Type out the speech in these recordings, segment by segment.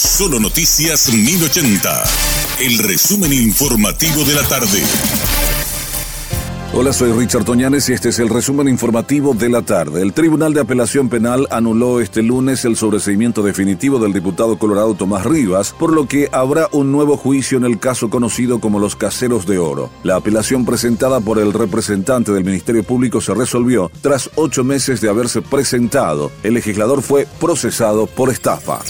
Solo Noticias 1080. El resumen informativo de la tarde. Hola, soy Richard Toñanes y este es el resumen informativo de la tarde. El Tribunal de Apelación Penal anuló este lunes el sobreseimiento definitivo del diputado colorado Tomás Rivas, por lo que habrá un nuevo juicio en el caso conocido como los caseros de oro. La apelación presentada por el representante del Ministerio Público se resolvió tras ocho meses de haberse presentado. El legislador fue procesado por estafa.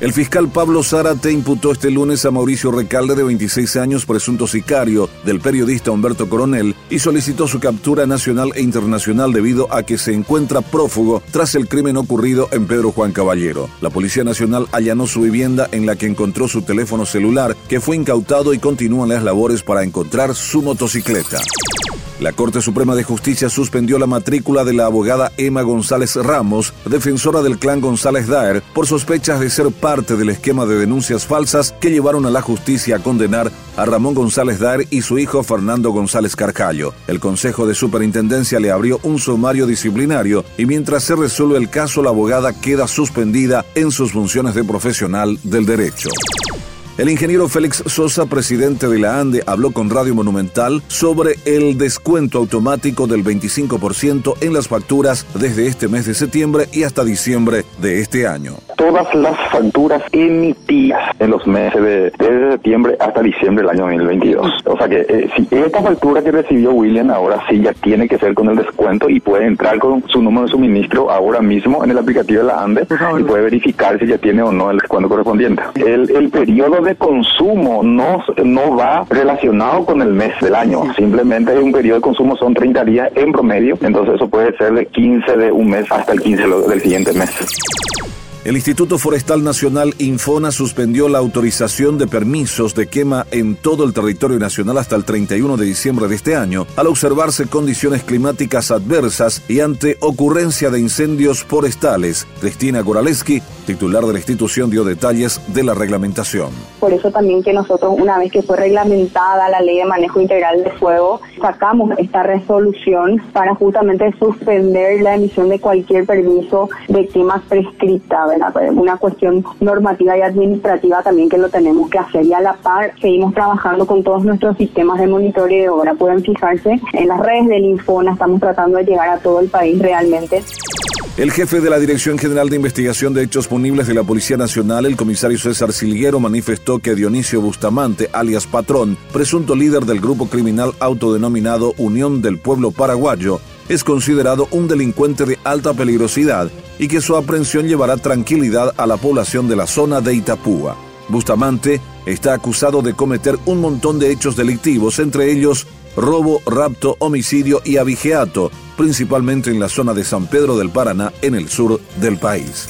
El fiscal Pablo Zárate imputó este lunes a Mauricio Recalde, de 26 años, presunto sicario del periodista Humberto Coronel, y solicitó su captura nacional e internacional debido a que se encuentra prófugo tras el crimen ocurrido en Pedro Juan Caballero. La Policía Nacional allanó su vivienda en la que encontró su teléfono celular, que fue incautado y continúan las labores para encontrar su motocicleta. La Corte Suprema de Justicia suspendió la matrícula de la abogada Emma González Ramos, defensora del clan González Daer, por sospechas de ser parte del esquema de denuncias falsas que llevaron a la justicia a condenar a Ramón González Daer y su hijo Fernando González Carcallo. El Consejo de Superintendencia le abrió un sumario disciplinario y mientras se resuelve el caso, la abogada queda suspendida en sus funciones de profesional del derecho. El ingeniero Félix Sosa, presidente de la ANDE, habló con Radio Monumental sobre el descuento automático del 25% en las facturas desde este mes de septiembre y hasta diciembre de este año. Todas las facturas emitidas en los meses de desde septiembre hasta diciembre del año 2022. O sea que eh, si esta factura que recibió William ahora sí ya tiene que ser con el descuento y puede entrar con su número de suministro ahora mismo en el aplicativo de la ANDE y puede verificar si ya tiene o no el descuento correspondiente. El, el periodo de consumo no, no va relacionado con el mes del año, simplemente es un periodo de consumo, son 30 días en promedio, entonces eso puede ser de 15 de un mes hasta el 15 del siguiente mes. El Instituto Forestal Nacional Infona suspendió la autorización de permisos de quema en todo el territorio nacional hasta el 31 de diciembre de este año, al observarse condiciones climáticas adversas y ante ocurrencia de incendios forestales. Cristina Goraleski, titular de la institución, dio detalles de la reglamentación. Por eso también que nosotros, una vez que fue reglamentada la ley de manejo integral de fuego, sacamos esta resolución para justamente suspender la emisión de cualquier permiso de quemas prescrita una cuestión normativa y administrativa también que lo tenemos que hacer y a la par seguimos trabajando con todos nuestros sistemas de monitoreo. Ahora pueden fijarse en las redes del Infona, estamos tratando de llegar a todo el país realmente. El jefe de la Dirección General de Investigación de Hechos Punibles de la Policía Nacional, el comisario César Silguero, manifestó que Dionisio Bustamante, alias Patrón, presunto líder del grupo criminal autodenominado Unión del Pueblo Paraguayo, es considerado un delincuente de alta peligrosidad y que su aprehensión llevará tranquilidad a la población de la zona de Itapúa. Bustamante está acusado de cometer un montón de hechos delictivos, entre ellos robo, rapto, homicidio y abigeato, principalmente en la zona de San Pedro del Paraná, en el sur del país.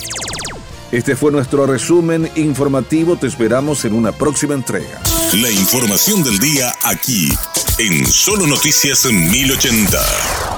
Este fue nuestro resumen informativo, te esperamos en una próxima entrega. La información del día aquí, en Solo Noticias 1080.